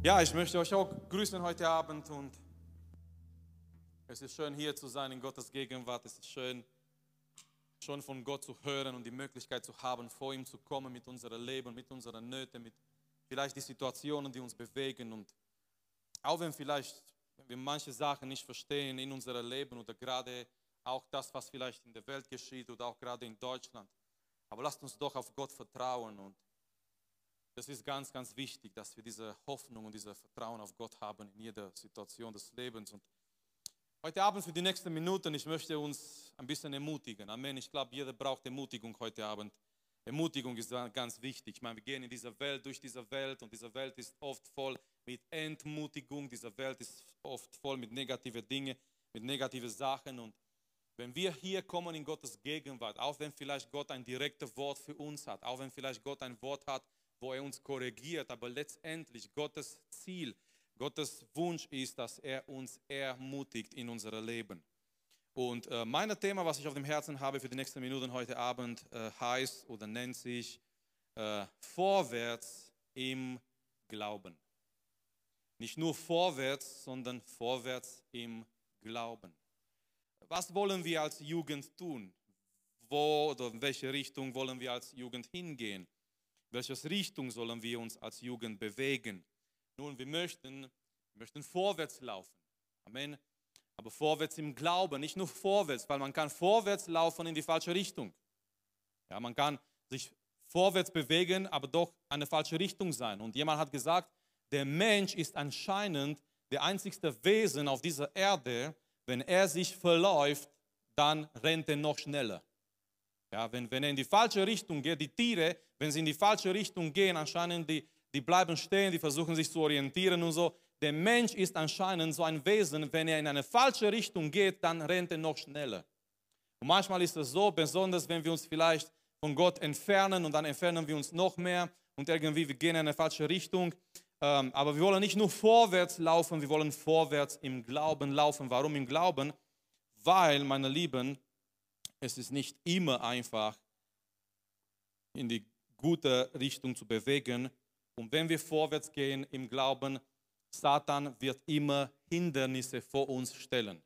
Ja, ich möchte euch auch grüßen heute Abend und es ist schön hier zu sein in Gottes Gegenwart. Es ist schön, schon von Gott zu hören und die Möglichkeit zu haben, vor ihm zu kommen mit unserem Leben, mit unseren Nöten, mit vielleicht die Situationen, die uns bewegen und auch wenn vielleicht wir manche Sachen nicht verstehen in unserem Leben oder gerade auch das, was vielleicht in der Welt geschieht oder auch gerade in Deutschland. Aber lasst uns doch auf Gott vertrauen und das ist ganz, ganz wichtig, dass wir diese Hoffnung und dieses Vertrauen auf Gott haben in jeder Situation des Lebens. Und heute Abend für die nächsten Minuten, ich möchte uns ein bisschen ermutigen. Amen. Ich glaube, jeder braucht Ermutigung heute Abend. Ermutigung ist ganz wichtig. Ich meine, wir gehen in dieser Welt, durch diese Welt und diese Welt ist oft voll mit Entmutigung. Diese Welt ist oft voll mit negativen Dingen, mit negativen Sachen. Und wenn wir hier kommen in Gottes Gegenwart, auch wenn vielleicht Gott ein direktes Wort für uns hat, auch wenn vielleicht Gott ein Wort hat, wo er uns korrigiert, aber letztendlich Gottes Ziel, Gottes Wunsch ist, dass er uns ermutigt in unserem Leben. Und äh, mein Thema, was ich auf dem Herzen habe für die nächsten Minuten heute Abend, äh, heißt oder nennt sich äh, Vorwärts im Glauben. Nicht nur vorwärts, sondern vorwärts im Glauben. Was wollen wir als Jugend tun? Wo oder in welche Richtung wollen wir als Jugend hingehen? Welche Richtung sollen wir uns als Jugend bewegen? Nun, wir möchten, wir möchten vorwärts laufen. Amen. Aber vorwärts im Glauben, nicht nur vorwärts, weil man kann vorwärts laufen in die falsche Richtung. Ja, man kann sich vorwärts bewegen, aber doch eine falsche Richtung sein. Und jemand hat gesagt, der Mensch ist anscheinend der einzigste Wesen auf dieser Erde, wenn er sich verläuft, dann rennt er noch schneller. Ja, wenn, wenn er in die falsche Richtung geht, die Tiere, wenn sie in die falsche Richtung gehen, anscheinend die, die bleiben stehen, die versuchen sich zu orientieren und so. Der Mensch ist anscheinend so ein Wesen, wenn er in eine falsche Richtung geht, dann rennt er noch schneller. Und manchmal ist es so, besonders wenn wir uns vielleicht von Gott entfernen und dann entfernen wir uns noch mehr und irgendwie wir gehen in eine falsche Richtung. Ähm, aber wir wollen nicht nur vorwärts laufen, wir wollen vorwärts im Glauben laufen. Warum im Glauben? Weil, meine Lieben, es ist nicht immer einfach, in die gute Richtung zu bewegen. Und wenn wir vorwärts gehen im Glauben, Satan wird immer Hindernisse vor uns stellen.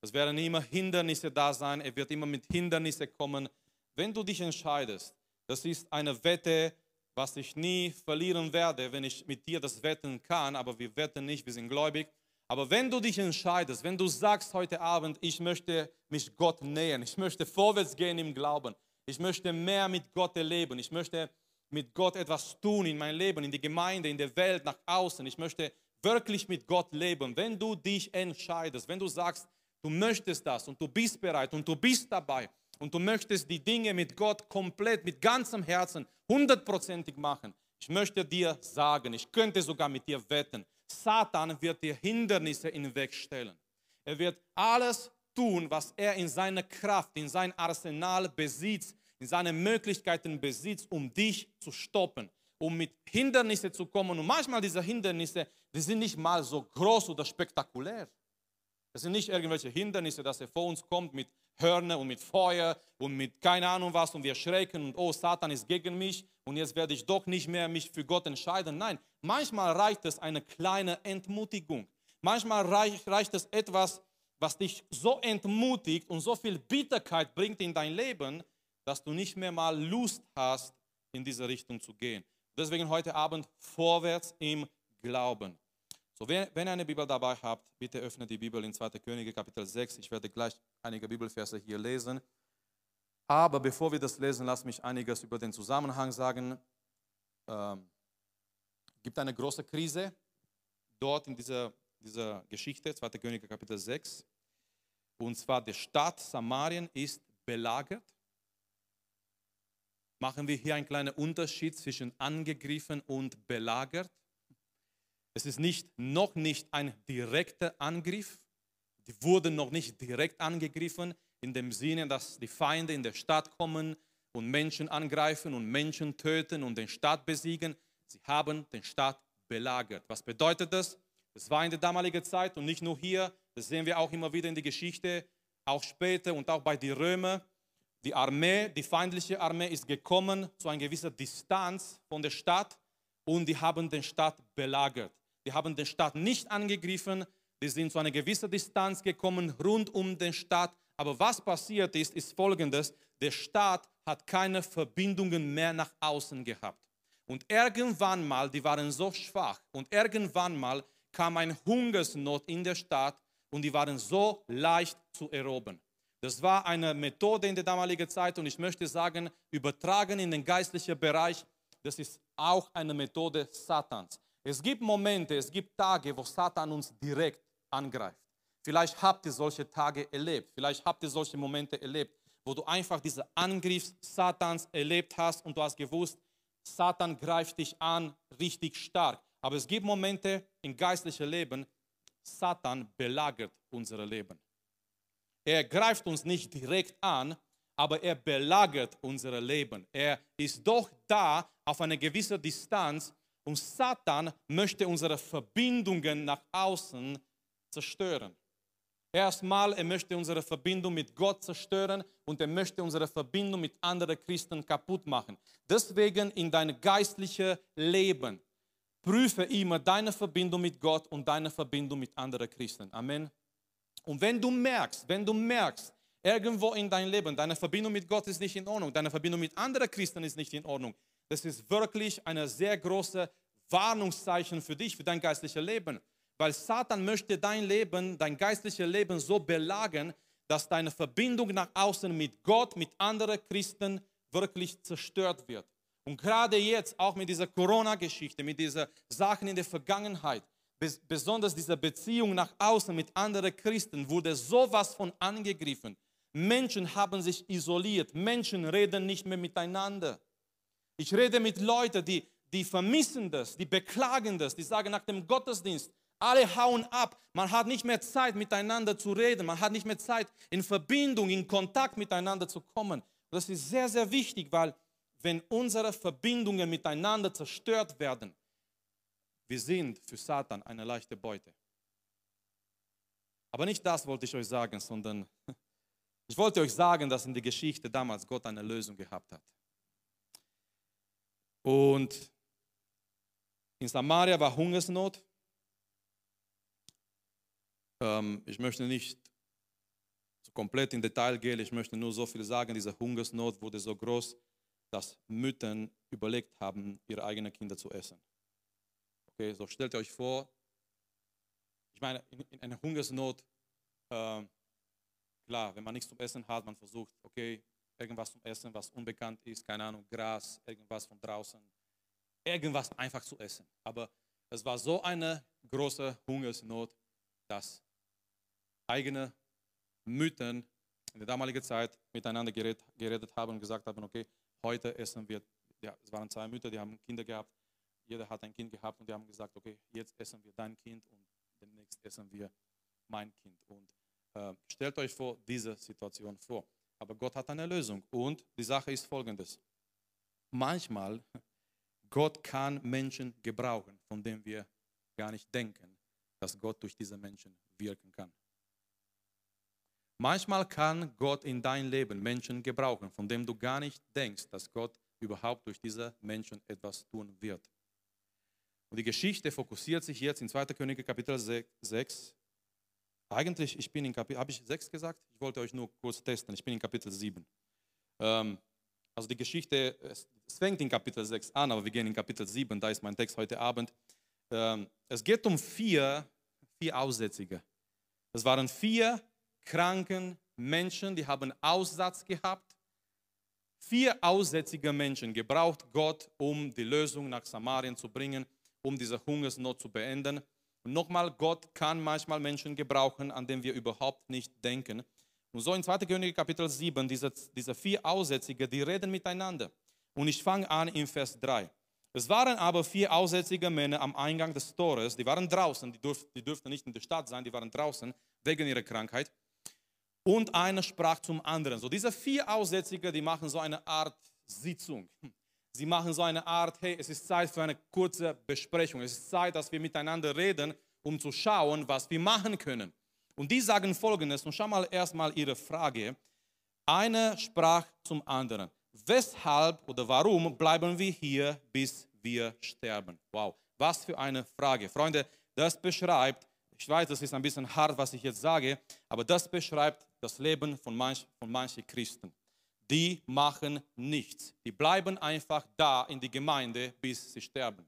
Es werden immer Hindernisse da sein, er wird immer mit Hindernissen kommen. Wenn du dich entscheidest, das ist eine Wette, was ich nie verlieren werde, wenn ich mit dir das wetten kann, aber wir wetten nicht, wir sind gläubig. Aber wenn du dich entscheidest, wenn du sagst heute Abend, ich möchte mich Gott nähern, ich möchte vorwärts gehen im Glauben, ich möchte mehr mit Gott erleben, ich möchte mit Gott etwas tun in mein Leben, in die Gemeinde, in der Welt, nach außen, ich möchte wirklich mit Gott leben. Wenn du dich entscheidest, wenn du sagst, du möchtest das und du bist bereit und du bist dabei und du möchtest die Dinge mit Gott komplett, mit ganzem Herzen, hundertprozentig machen, ich möchte dir sagen, ich könnte sogar mit dir wetten, Satan wird dir Hindernisse in den Weg stellen. Er wird alles tun, was er in seiner Kraft, in sein Arsenal besitzt, in seinen Möglichkeiten besitzt, um dich zu stoppen, um mit Hindernissen zu kommen. Und manchmal diese Hindernisse, die sind nicht mal so groß oder spektakulär. Das sind nicht irgendwelche Hindernisse, dass er vor uns kommt mit Hörner und mit Feuer und mit keine Ahnung was und wir schrecken und oh, Satan ist gegen mich und jetzt werde ich doch nicht mehr mich für Gott entscheiden. Nein, manchmal reicht es eine kleine Entmutigung. Manchmal reicht, reicht es etwas, was dich so entmutigt und so viel Bitterkeit bringt in dein Leben, dass du nicht mehr mal Lust hast, in diese Richtung zu gehen. Deswegen heute Abend vorwärts im Glauben. So, wenn, ihr eine Bibel dabei habt, bitte öffnet die Bibel in 2. Könige Kapitel 6. Ich werde gleich einige Bibelverse hier lesen. Aber bevor wir das lesen, lasst mich einiges über den Zusammenhang sagen. Ähm, gibt eine große Krise dort in dieser, dieser Geschichte, 2. Könige Kapitel 6. Und zwar die Stadt Samarien ist belagert. Machen wir hier einen kleinen Unterschied zwischen angegriffen und belagert. Es ist nicht, noch nicht ein direkter Angriff. Die wurden noch nicht direkt angegriffen, in dem Sinne, dass die Feinde in der Stadt kommen und Menschen angreifen und Menschen töten und den Stadt besiegen. Sie haben den Stadt belagert. Was bedeutet das? Es war in der damaligen Zeit und nicht nur hier, das sehen wir auch immer wieder in der Geschichte, auch später und auch bei den Römern. Die Armee, die feindliche Armee ist gekommen zu einer gewissen Distanz von der Stadt und die haben den Stadt belagert. Die haben den Staat nicht angegriffen. Die sind zu einer gewissen Distanz gekommen rund um den Staat. Aber was passiert ist, ist folgendes. Der Staat hat keine Verbindungen mehr nach außen gehabt. Und irgendwann mal, die waren so schwach und irgendwann mal kam ein Hungersnot in der Stadt und die waren so leicht zu erobern. Das war eine Methode in der damaligen Zeit und ich möchte sagen, übertragen in den geistlichen Bereich, das ist auch eine Methode Satans. Es gibt Momente, es gibt Tage, wo Satan uns direkt angreift. Vielleicht habt ihr solche Tage erlebt, vielleicht habt ihr solche Momente erlebt, wo du einfach diese Angriff Satans erlebt hast und du hast gewusst, Satan greift dich an richtig stark. Aber es gibt Momente im geistlichen Leben, Satan belagert unser Leben. Er greift uns nicht direkt an, aber er belagert unser Leben. Er ist doch da auf eine gewisse Distanz und Satan möchte unsere Verbindungen nach außen zerstören. Erstmal, er möchte unsere Verbindung mit Gott zerstören und er möchte unsere Verbindung mit anderen Christen kaputt machen. Deswegen in dein geistliches Leben prüfe immer deine Verbindung mit Gott und deine Verbindung mit anderen Christen. Amen. Und wenn du merkst, wenn du merkst, irgendwo in deinem Leben, deine Verbindung mit Gott ist nicht in Ordnung, deine Verbindung mit anderen Christen ist nicht in Ordnung, das ist wirklich eine sehr große Warnungszeichen für dich, für dein geistliches Leben. Weil Satan möchte dein Leben, dein geistliches Leben so belagern, dass deine Verbindung nach außen mit Gott, mit anderen Christen wirklich zerstört wird. Und gerade jetzt, auch mit dieser Corona-Geschichte, mit diesen Sachen in der Vergangenheit, besonders diese Beziehung nach außen mit anderen Christen, wurde sowas von angegriffen. Menschen haben sich isoliert, Menschen reden nicht mehr miteinander. Ich rede mit Leuten, die, die vermissen das, die beklagen das, die sagen nach dem Gottesdienst, alle hauen ab. Man hat nicht mehr Zeit, miteinander zu reden. Man hat nicht mehr Zeit, in Verbindung, in Kontakt miteinander zu kommen. Das ist sehr, sehr wichtig, weil wenn unsere Verbindungen miteinander zerstört werden, wir sind für Satan eine leichte Beute. Aber nicht das wollte ich euch sagen, sondern ich wollte euch sagen, dass in der Geschichte damals Gott eine Lösung gehabt hat. Und in Samaria war Hungersnot. Ähm, ich möchte nicht so komplett in Detail gehen, ich möchte nur so viel sagen, diese Hungersnot wurde so groß, dass Mütter überlegt haben, ihre eigenen Kinder zu essen. Okay, so stellt euch vor, ich meine, in, in einer Hungersnot, äh, klar, wenn man nichts zum Essen hat, man versucht, okay, irgendwas zum Essen, was unbekannt ist, keine Ahnung, Gras, irgendwas von draußen, irgendwas einfach zu essen. Aber es war so eine große Hungersnot, dass eigene Mütter in der damaligen Zeit miteinander geredet, geredet haben und gesagt haben, okay, heute essen wir, ja, es waren zwei Mütter, die haben Kinder gehabt, jeder hat ein Kind gehabt und die haben gesagt, okay, jetzt essen wir dein Kind und demnächst essen wir mein Kind. Und äh, stellt euch vor, diese Situation vor. Aber Gott hat eine Lösung. Und die Sache ist folgendes. Manchmal, Gott kann Menschen gebrauchen, von denen wir gar nicht denken, dass Gott durch diese Menschen wirken kann. Manchmal kann Gott in dein Leben Menschen gebrauchen, von denen du gar nicht denkst, dass Gott überhaupt durch diese Menschen etwas tun wird. Und die Geschichte fokussiert sich jetzt in 2. Könige Kapitel 6. Eigentlich, ich bin in Kapitel, habe ich 6 gesagt? Ich wollte euch nur kurz testen. Ich bin in Kapitel 7. Ähm, also die Geschichte, es, es, fängt in Kapitel 6 an, aber wir gehen in Kapitel 7, da ist mein Text heute Abend. Ähm, es geht um vier, vier Aussätzige. Es waren vier kranken Menschen, die haben Aussatz gehabt. Vier aussätzige Menschen gebraucht Gott, um die Lösung nach Samarien zu bringen, um diese Hungersnot zu beenden. Und nochmal, Gott kann manchmal Menschen gebrauchen, an denen wir überhaupt nicht denken. Und so in 2. Könige Kapitel 7, diese, diese vier Aussätzige, die reden miteinander. Und ich fange an in Vers 3. Es waren aber vier aussätzige Männer am Eingang des Tores, die waren draußen, die, durf, die dürften nicht in der Stadt sein, die waren draußen wegen ihrer Krankheit. Und einer sprach zum anderen. So diese vier Aussätzige, die machen so eine Art Sitzung. Sie machen so eine Art, hey, es ist Zeit für eine kurze Besprechung. Es ist Zeit, dass wir miteinander reden, um zu schauen, was wir machen können. Und die sagen folgendes, und schau mal erstmal ihre Frage. Einer sprach zum anderen, weshalb oder warum bleiben wir hier, bis wir sterben? Wow, Was für eine Frage. Freunde, das beschreibt, ich weiß, das ist ein bisschen hart, was ich jetzt sage, aber das beschreibt das Leben von, manch, von manchen Christen. Die machen nichts. Die bleiben einfach da in die Gemeinde, bis sie sterben.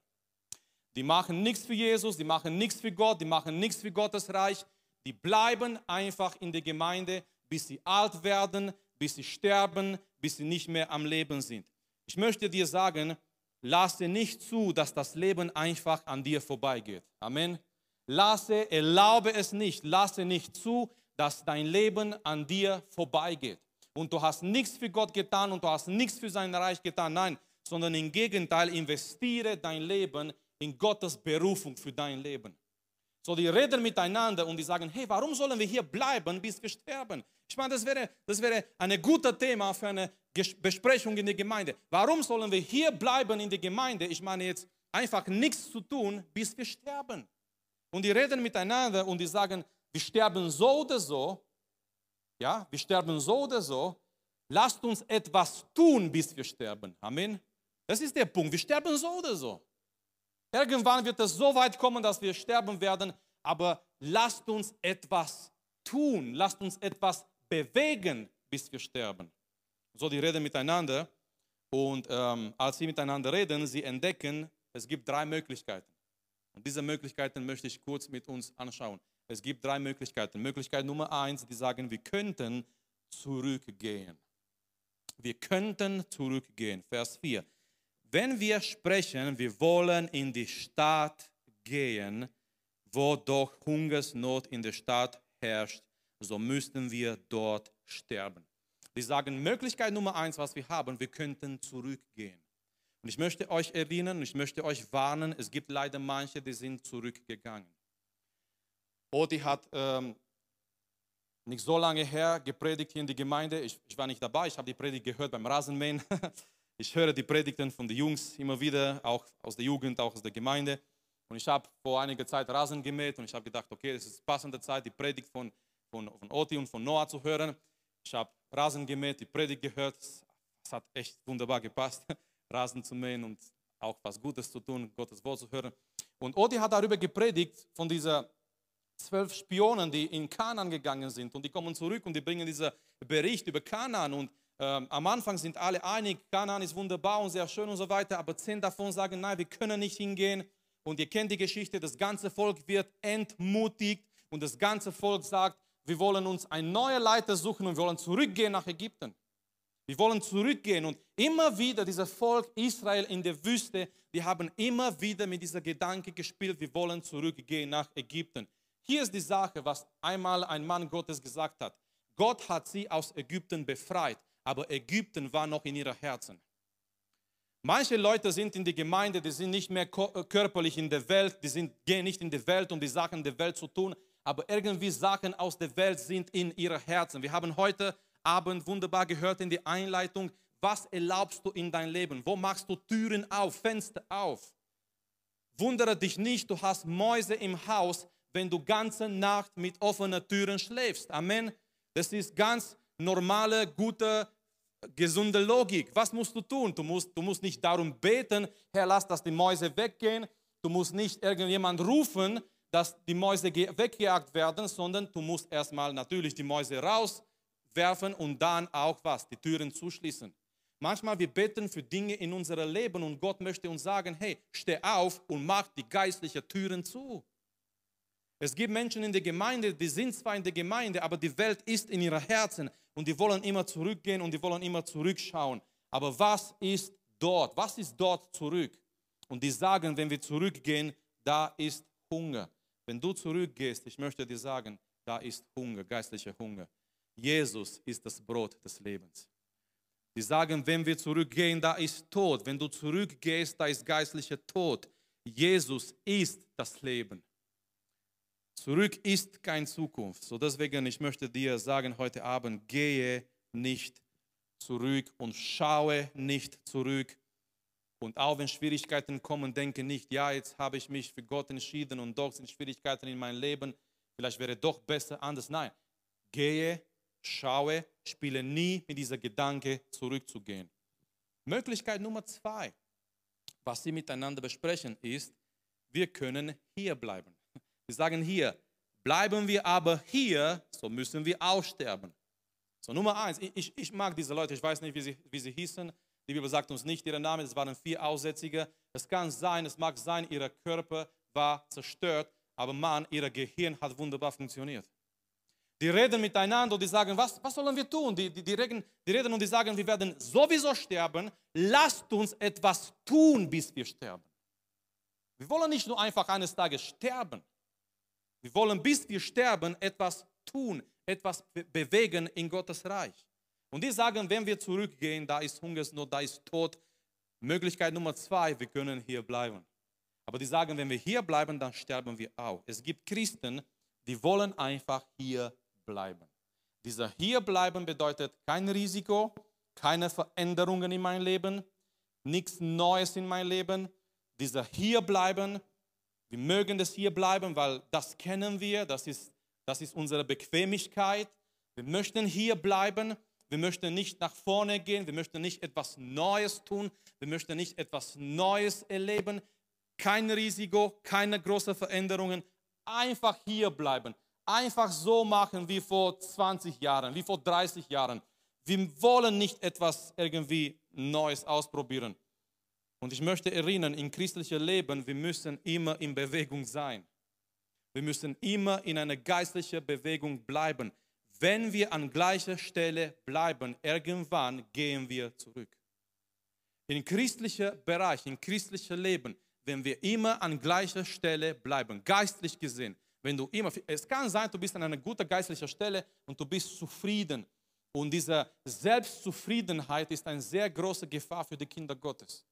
Die machen nichts für Jesus, die machen nichts für Gott, die machen nichts für Gottes Reich. Die bleiben einfach in der Gemeinde, bis sie alt werden, bis sie sterben, bis sie nicht mehr am Leben sind. Ich möchte dir sagen, lasse nicht zu, dass das Leben einfach an dir vorbeigeht. Amen. Lasse, erlaube es nicht, lasse nicht zu, dass dein Leben an dir vorbeigeht. Und du hast nichts für Gott getan und du hast nichts für sein Reich getan. Nein, sondern im Gegenteil, investiere dein Leben in Gottes Berufung für dein Leben. So, die reden miteinander und die sagen, hey, warum sollen wir hier bleiben, bis wir sterben? Ich meine, das wäre, das wäre ein gutes Thema für eine Besprechung in der Gemeinde. Warum sollen wir hier bleiben in der Gemeinde? Ich meine jetzt einfach nichts zu tun, bis wir sterben. Und die reden miteinander und die sagen, wir sterben so oder so. Ja, wir sterben so oder so. Lasst uns etwas tun, bis wir sterben. Amen. Das ist der Punkt. Wir sterben so oder so. Irgendwann wird es so weit kommen, dass wir sterben werden, aber lasst uns etwas tun, lasst uns etwas bewegen, bis wir sterben. So, die reden miteinander und ähm, als sie miteinander reden, sie entdecken, es gibt drei Möglichkeiten. Und diese Möglichkeiten möchte ich kurz mit uns anschauen. Es gibt drei Möglichkeiten. Möglichkeit Nummer eins, die sagen, wir könnten zurückgehen. Wir könnten zurückgehen. Vers 4. Wenn wir sprechen, wir wollen in die Stadt gehen, wo doch Hungersnot in der Stadt herrscht, so müssten wir dort sterben. Die sagen, Möglichkeit Nummer eins, was wir haben, wir könnten zurückgehen. Und ich möchte euch erinnern, ich möchte euch warnen, es gibt leider manche, die sind zurückgegangen. Odi hat ähm, nicht so lange her gepredigt hier in die Gemeinde. Ich, ich war nicht dabei, ich habe die Predigt gehört beim Rasenmähen. Ich höre die Predigten von den Jungs immer wieder, auch aus der Jugend, auch aus der Gemeinde. Und ich habe vor einiger Zeit Rasen gemäht und ich habe gedacht, okay, es ist passende Zeit, die Predigt von, von, von Oti und von Noah zu hören. Ich habe Rasen gemäht, die Predigt gehört. Es hat echt wunderbar gepasst, Rasen zu mähen und auch was Gutes zu tun, Gottes Wort zu hören. Und Oti hat darüber gepredigt, von dieser zwölf Spionen, die in Kanan gegangen sind. Und die kommen zurück und die bringen diesen Bericht über Kanan. Und ähm, am Anfang sind alle einig, Kanaan ist wunderbar und sehr schön und so weiter, aber zehn davon sagen, nein, wir können nicht hingehen. Und ihr kennt die Geschichte, das ganze Volk wird entmutigt und das ganze Volk sagt, wir wollen uns einen neuen Leiter suchen und wir wollen zurückgehen nach Ägypten. Wir wollen zurückgehen und immer wieder dieses Volk Israel in der Wüste, die haben immer wieder mit dieser Gedanke gespielt, wir wollen zurückgehen nach Ägypten. Hier ist die Sache, was einmal ein Mann Gottes gesagt hat. Gott hat sie aus Ägypten befreit, aber Ägypten war noch in ihren Herzen. Manche Leute sind in der Gemeinde, die sind nicht mehr äh, körperlich in der Welt, die sind, gehen nicht in die Welt, um die Sachen der Welt zu tun, aber irgendwie Sachen aus der Welt sind in ihren Herzen. Wir haben heute Abend wunderbar gehört in die Einleitung, was erlaubst du in dein Leben? Wo machst du Türen auf, Fenster auf? Wundere dich nicht, du hast Mäuse im Haus, wenn du ganze Nacht mit offenen Türen schläfst. Amen. Das ist ganz normale, gute gesunde Logik. Was musst du tun? Du musst, du musst nicht darum beten, Herr, lass, dass die Mäuse weggehen. Du musst nicht irgendjemand rufen, dass die Mäuse weggejagt werden, sondern du musst erstmal natürlich die Mäuse rauswerfen und dann auch was? Die Türen zuschließen. Manchmal wir beten für Dinge in unserem Leben und Gott möchte uns sagen, hey, steh auf und mach die geistlichen Türen zu. Es gibt Menschen in der Gemeinde, die sind zwar in der Gemeinde, aber die Welt ist in ihren Herzen und die wollen immer zurückgehen und die wollen immer zurückschauen. Aber was ist dort? Was ist dort zurück? Und die sagen, wenn wir zurückgehen, da ist Hunger. Wenn du zurückgehst, ich möchte dir sagen, da ist Hunger, geistlicher Hunger. Jesus ist das Brot des Lebens. Die sagen, wenn wir zurückgehen, da ist Tod. Wenn du zurückgehst, da ist geistlicher Tod. Jesus ist das Leben. Zurück ist keine Zukunft. So deswegen, ich möchte dir sagen heute Abend, gehe nicht zurück und schaue nicht zurück. Und auch wenn Schwierigkeiten kommen, denke nicht, ja, jetzt habe ich mich für Gott entschieden und doch sind Schwierigkeiten in meinem Leben. Vielleicht wäre doch besser anders. Nein, gehe, schaue, spiele nie mit dieser Gedanke zurückzugehen. Möglichkeit Nummer zwei, was sie miteinander besprechen, ist, wir können hier bleiben. Wir sagen hier, bleiben wir aber hier, so müssen wir aussterben. So, Nummer eins, ich, ich mag diese Leute, ich weiß nicht, wie sie, wie sie hießen. Die Bibel sagt uns nicht ihren Namen, es waren vier Aussätzige. Es kann sein, es mag sein, ihr Körper war zerstört, aber Mann, ihr Gehirn hat wunderbar funktioniert. Die reden miteinander und die sagen, was, was sollen wir tun? Die, die, die, reden, die reden und die sagen, wir werden sowieso sterben. Lasst uns etwas tun, bis wir sterben. Wir wollen nicht nur einfach eines Tages sterben. Wir wollen, bis wir sterben, etwas tun, etwas be bewegen in Gottes Reich. Und die sagen, wenn wir zurückgehen, da ist Hungersnot, da ist Tod. Möglichkeit Nummer zwei, wir können hier bleiben. Aber die sagen, wenn wir hier bleiben, dann sterben wir auch. Es gibt Christen, die wollen einfach hier bleiben. Dieser Hierbleiben bedeutet kein Risiko, keine Veränderungen in meinem Leben, nichts Neues in meinem Leben. Dieser Hierbleiben, wir mögen das Hierbleiben, weil das kennen wir, das ist, das ist unsere Bequemlichkeit. Wir möchten hier bleiben, wir möchten nicht nach vorne gehen, wir möchten nicht etwas Neues tun, wir möchten nicht etwas Neues erleben. Kein Risiko, keine großen Veränderungen, einfach hier bleiben einfach so machen wie vor 20 Jahren, wie vor 30 Jahren. Wir wollen nicht etwas irgendwie Neues ausprobieren. Und ich möchte erinnern, im christlichen Leben, wir müssen immer in Bewegung sein. Wir müssen immer in einer geistlichen Bewegung bleiben. Wenn wir an gleicher Stelle bleiben, irgendwann gehen wir zurück. Im christlichen Bereich, im christlichen Leben, wenn wir immer an gleicher Stelle bleiben, geistlich gesehen, wenn du immer, es kann sein, du bist an einer guten geistlichen Stelle und du bist zufrieden. Und diese Selbstzufriedenheit ist eine sehr große Gefahr für die Kinder Gottes.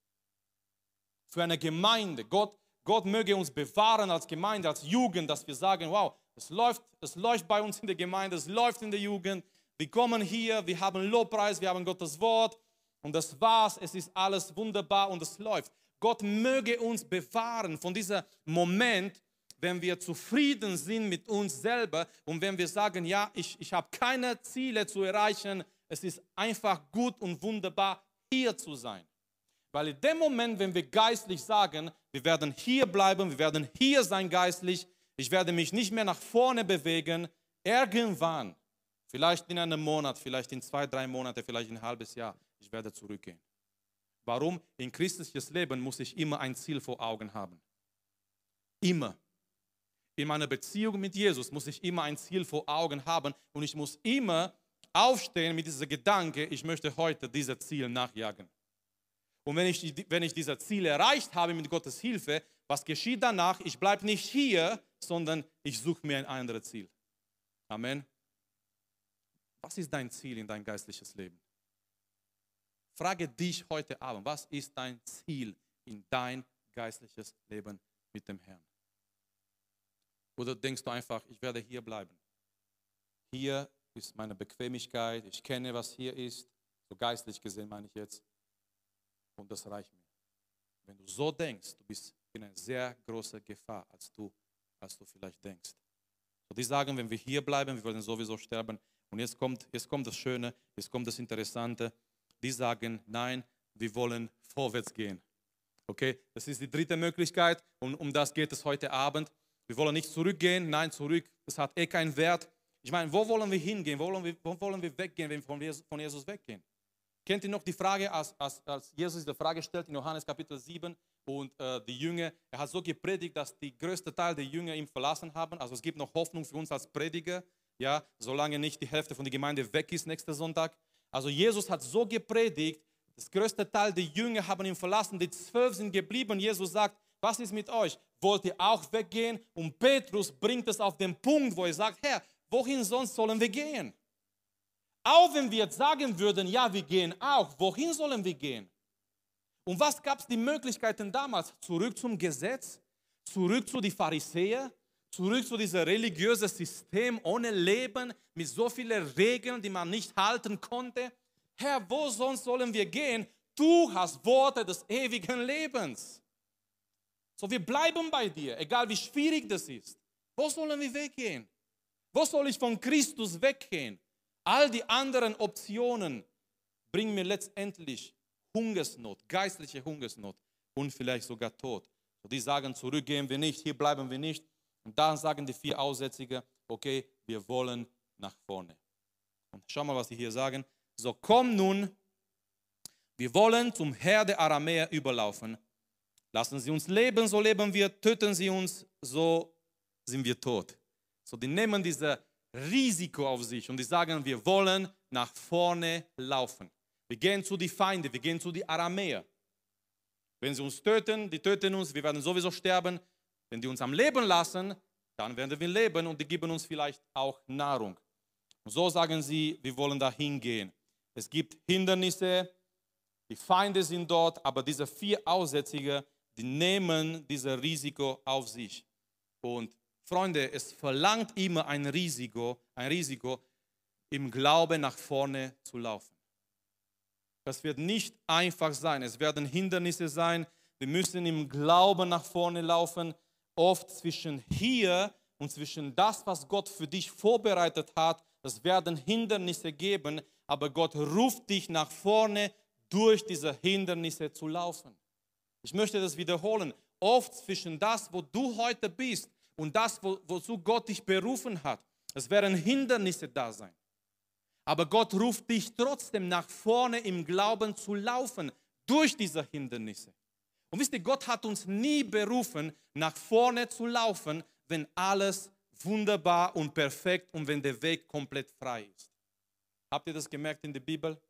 Für eine Gemeinde. Gott, Gott möge uns bewahren als Gemeinde, als Jugend, dass wir sagen, wow, es läuft, es läuft bei uns in der Gemeinde, es läuft in der Jugend. Wir kommen hier, wir haben Lobpreis, wir haben Gottes Wort und das war's. Es ist alles wunderbar und es läuft. Gott möge uns bewahren von diesem Moment, wenn wir zufrieden sind mit uns selber und wenn wir sagen, ja, ich, ich habe keine Ziele zu erreichen, es ist einfach gut und wunderbar, hier zu sein. Weil in dem Moment, wenn wir geistlich sagen, wir werden hier bleiben, wir werden hier sein geistlich, ich werde mich nicht mehr nach vorne bewegen, irgendwann, vielleicht in einem Monat, vielleicht in zwei, drei Monate, vielleicht ein halbes Jahr, ich werde zurückgehen. Warum? In christliches Leben muss ich immer ein Ziel vor Augen haben. Immer in meiner Beziehung mit Jesus muss ich immer ein Ziel vor Augen haben und ich muss immer aufstehen mit diesem Gedanke, ich möchte heute dieses Ziel nachjagen. Und wenn ich, wenn ich dieses Ziel erreicht habe mit Gottes Hilfe, was geschieht danach? Ich bleibe nicht hier, sondern ich suche mir ein anderes Ziel. Amen. Was ist dein Ziel in dein geistliches Leben? Frage dich heute Abend, was ist dein Ziel in dein geistliches Leben mit dem Herrn? Oder denkst du einfach, ich werde hier bleiben? Hier ist meine Bequemlichkeit, ich kenne, was hier ist, so geistlich gesehen meine ich jetzt, und das reicht mir. Wenn du so denkst, du bist in einer sehr großen Gefahr, als du, als du vielleicht denkst. So, die sagen, wenn wir hier bleiben, wir werden sowieso sterben. Und jetzt kommt, jetzt kommt das Schöne, jetzt kommt das Interessante. Die sagen, nein, wir wollen vorwärts gehen. Okay, das ist die dritte Möglichkeit und um das geht es heute Abend. Wir wollen nicht zurückgehen, nein, zurück, das hat eh keinen Wert. Ich meine, wo wollen wir hingehen? Wo wollen wir, wo wollen wir weggehen, wenn wir von Jesus weggehen? Kennt ihr noch die Frage, als, als, als Jesus die Frage stellt in Johannes Kapitel 7 und äh, die Jünger, er hat so gepredigt, dass die größte Teil der Jünger ihn verlassen haben. Also es gibt noch Hoffnung für uns als Prediger, ja, solange nicht die Hälfte von der Gemeinde weg ist nächsten Sonntag. Also Jesus hat so gepredigt, das größte Teil der Jünger haben ihn verlassen, die zwölf sind geblieben. Jesus sagt, was ist mit euch? Wollt ihr auch weggehen? Und Petrus bringt es auf den Punkt, wo er sagt, Herr, wohin sonst sollen wir gehen? Auch wenn wir jetzt sagen würden, ja, wir gehen auch, wohin sollen wir gehen? Und was gab es die Möglichkeiten damals? Zurück zum Gesetz, zurück zu den Pharisäern, zurück zu diesem religiösen System ohne Leben, mit so vielen Regeln, die man nicht halten konnte. Herr, wo sonst sollen wir gehen? Du hast Worte des ewigen Lebens. So, wir bleiben bei dir, egal wie schwierig das ist. Wo sollen wir weggehen? Wo soll ich von Christus weggehen? All die anderen Optionen bringen mir letztendlich Hungersnot, geistliche Hungersnot und vielleicht sogar Tod. Die sagen, zurückgehen wir nicht, hier bleiben wir nicht. Und dann sagen die vier Aussätzige, okay, wir wollen nach vorne. Und schau mal, was sie hier sagen. So komm nun, wir wollen zum Herr der Aramäer überlaufen. Lassen Sie uns leben, so leben wir. Töten Sie uns, so sind wir tot. So, die nehmen dieses Risiko auf sich und die sagen, wir wollen nach vorne laufen. Wir gehen zu den Feinden, wir gehen zu den Aramäer. Wenn sie uns töten, die töten uns, wir werden sowieso sterben. Wenn die uns am Leben lassen, dann werden wir leben und die geben uns vielleicht auch Nahrung. Und so sagen sie, wir wollen da hingehen. Es gibt Hindernisse, die Feinde sind dort, aber diese vier Aussätzige, die nehmen dieses Risiko auf sich. Und Freunde, es verlangt immer ein Risiko, ein Risiko, im Glauben nach vorne zu laufen. Das wird nicht einfach sein. Es werden Hindernisse sein. Wir müssen im Glauben nach vorne laufen. Oft zwischen hier und zwischen das, was Gott für dich vorbereitet hat, es werden Hindernisse geben, aber Gott ruft dich nach vorne, durch diese Hindernisse zu laufen. Ich möchte das wiederholen. Oft zwischen das, wo du heute bist und das, wo, wozu Gott dich berufen hat, es werden Hindernisse da sein. Aber Gott ruft dich trotzdem nach vorne im Glauben zu laufen durch diese Hindernisse. Und wisst ihr, Gott hat uns nie berufen, nach vorne zu laufen, wenn alles wunderbar und perfekt und wenn der Weg komplett frei ist. Habt ihr das gemerkt in der Bibel?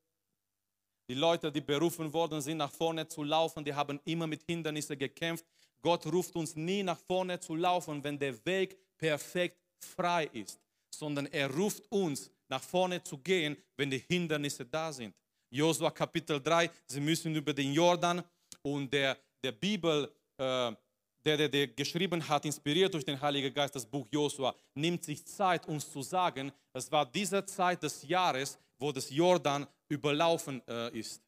Die Leute, die berufen worden sind, nach vorne zu laufen, die haben immer mit Hindernissen gekämpft. Gott ruft uns nie nach vorne zu laufen, wenn der Weg perfekt frei ist, sondern er ruft uns nach vorne zu gehen, wenn die Hindernisse da sind. Josua Kapitel 3, sie müssen über den Jordan und der, der Bibel, äh, der, der, der geschrieben hat, inspiriert durch den Heiligen Geist, das Buch Josua, nimmt sich Zeit, uns zu sagen, es war diese Zeit des Jahres, wo das Jordan überlaufen äh, ist.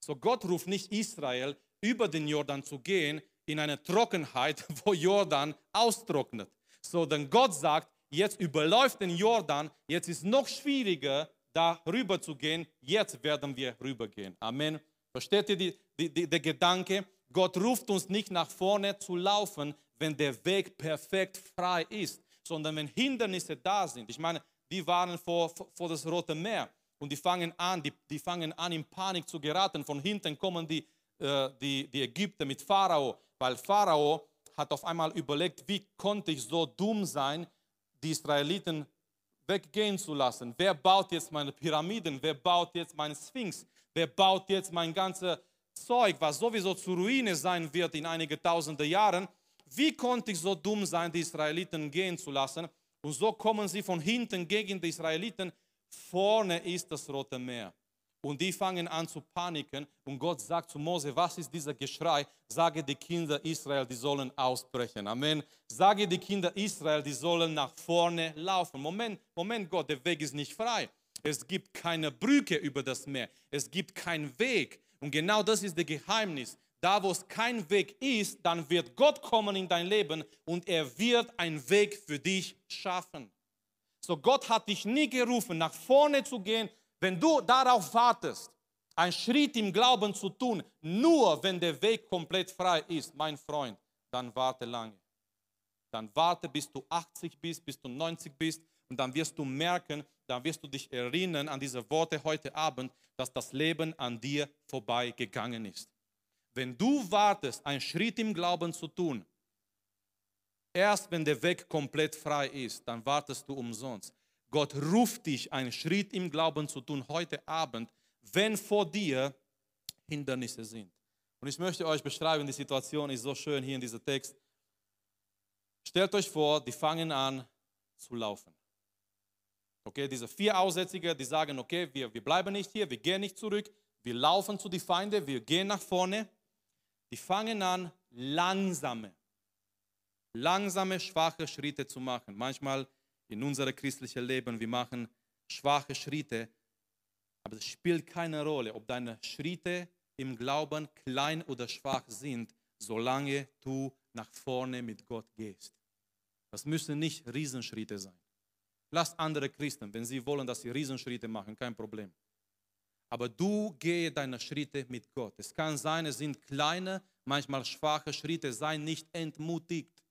So Gott ruft nicht Israel, über den Jordan zu gehen, in eine Trockenheit, wo Jordan austrocknet. So, denn Gott sagt, jetzt überläuft den Jordan, jetzt ist noch schwieriger, da rüber zu gehen, jetzt werden wir rübergehen. Amen. Versteht ihr die, die, die, der Gedanke? Gott ruft uns nicht nach vorne zu laufen, wenn der Weg perfekt frei ist, sondern wenn Hindernisse da sind. Ich meine, die waren vor, vor das Rote Meer und die fangen an, die, die fangen an in Panik zu geraten. Von hinten kommen die, äh, die, die Ägypter mit Pharao, weil Pharao hat auf einmal überlegt, wie konnte ich so dumm sein, die Israeliten weggehen zu lassen. Wer baut jetzt meine Pyramiden? Wer baut jetzt meine Sphinx? Wer baut jetzt mein ganzes Zeug, was sowieso zur Ruine sein wird in einige tausende Jahren? Wie konnte ich so dumm sein, die Israeliten gehen zu lassen? Und so kommen sie von hinten gegen die Israeliten. Vorne ist das Rote Meer. Und die fangen an zu paniken. Und Gott sagt zu Mose, was ist dieser Geschrei? Sage die Kinder Israel, die sollen ausbrechen. Amen. Sage die Kinder Israel, die sollen nach vorne laufen. Moment, Moment, Gott, der Weg ist nicht frei. Es gibt keine Brücke über das Meer. Es gibt keinen Weg. Und genau das ist das Geheimnis. Da, wo es kein Weg ist, dann wird Gott kommen in dein Leben und er wird einen Weg für dich schaffen. So, Gott hat dich nie gerufen, nach vorne zu gehen, wenn du darauf wartest, einen Schritt im Glauben zu tun, nur wenn der Weg komplett frei ist, mein Freund, dann warte lange. Dann warte, bis du 80 bist, bis du 90 bist und dann wirst du merken, dann wirst du dich erinnern an diese Worte heute Abend, dass das Leben an dir vorbeigegangen ist. Wenn du wartest, einen Schritt im Glauben zu tun, erst wenn der Weg komplett frei ist, dann wartest du umsonst. Gott ruft dich, einen Schritt im Glauben zu tun heute Abend, wenn vor dir Hindernisse sind. Und ich möchte euch beschreiben, die Situation ist so schön hier in diesem Text. Stellt euch vor, die fangen an zu laufen. Okay, diese vier Aussätzige, die sagen, okay, wir, wir bleiben nicht hier, wir gehen nicht zurück, wir laufen zu den Feinden, wir gehen nach vorne. Die fangen an, langsame, langsame, schwache Schritte zu machen. Manchmal in unserem christlichen Leben, wir machen schwache Schritte, aber es spielt keine Rolle, ob deine Schritte im Glauben klein oder schwach sind, solange du nach vorne mit Gott gehst. Das müssen nicht Riesenschritte sein. Lass andere Christen, wenn sie wollen, dass sie Riesenschritte machen, kein Problem. Aber du gehe deine Schritte mit Gott. Es kann sein, es sind kleine, manchmal schwache Schritte. Sei nicht entmutigt.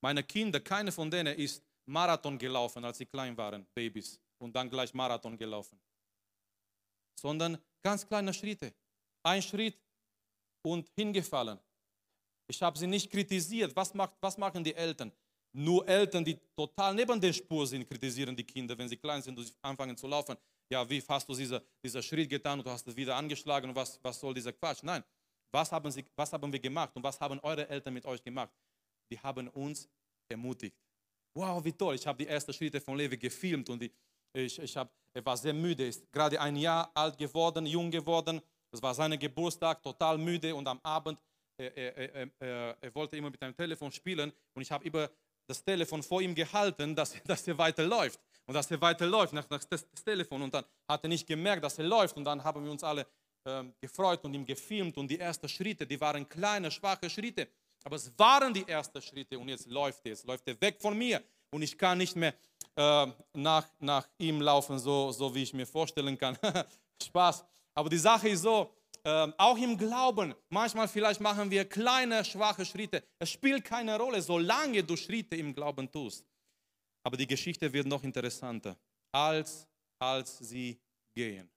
Meine Kinder, keine von denen ist Marathon gelaufen, als sie klein waren, Babys, und dann gleich Marathon gelaufen. Sondern ganz kleine Schritte. Ein Schritt und hingefallen. Ich habe sie nicht kritisiert. Was, macht, was machen die Eltern? Nur Eltern, die total neben der Spur sind, kritisieren die Kinder, wenn sie klein sind und anfangen zu laufen. Ja, wie hast du dieser, dieser Schritt getan und du hast es wieder angeschlagen und was, was soll dieser Quatsch? Nein, was haben, sie, was haben wir gemacht und was haben eure Eltern mit euch gemacht? Die haben uns ermutigt. Wow, wie toll, ich habe die ersten Schritte von Levi gefilmt und ich, ich hab, er war sehr müde, ist gerade ein Jahr alt geworden, jung geworden. Das war sein Geburtstag, total müde und am Abend, er, er, er, er wollte immer mit einem Telefon spielen und ich habe über das Telefon vor ihm gehalten, dass, dass er weiterläuft. Und dass er weiterläuft nach, nach das, das, Telefon. Und dann hat er nicht gemerkt, dass er läuft. Und dann haben wir uns alle ähm, gefreut und ihm gefilmt. Und die ersten Schritte, die waren kleine, schwache Schritte. Aber es waren die ersten Schritte. Und jetzt läuft. Jetzt läuft er weg von mir. Und ich kann nicht mehr äh, nach, nach ihm laufen, so, so wie ich mir vorstellen kann. Spaß. Aber die Sache ist so, ähm, auch im Glauben, manchmal vielleicht machen wir kleine, schwache Schritte. Es spielt keine Rolle, solange du Schritte im Glauben tust. Aber die Geschichte wird noch interessanter, als, als sie gehen,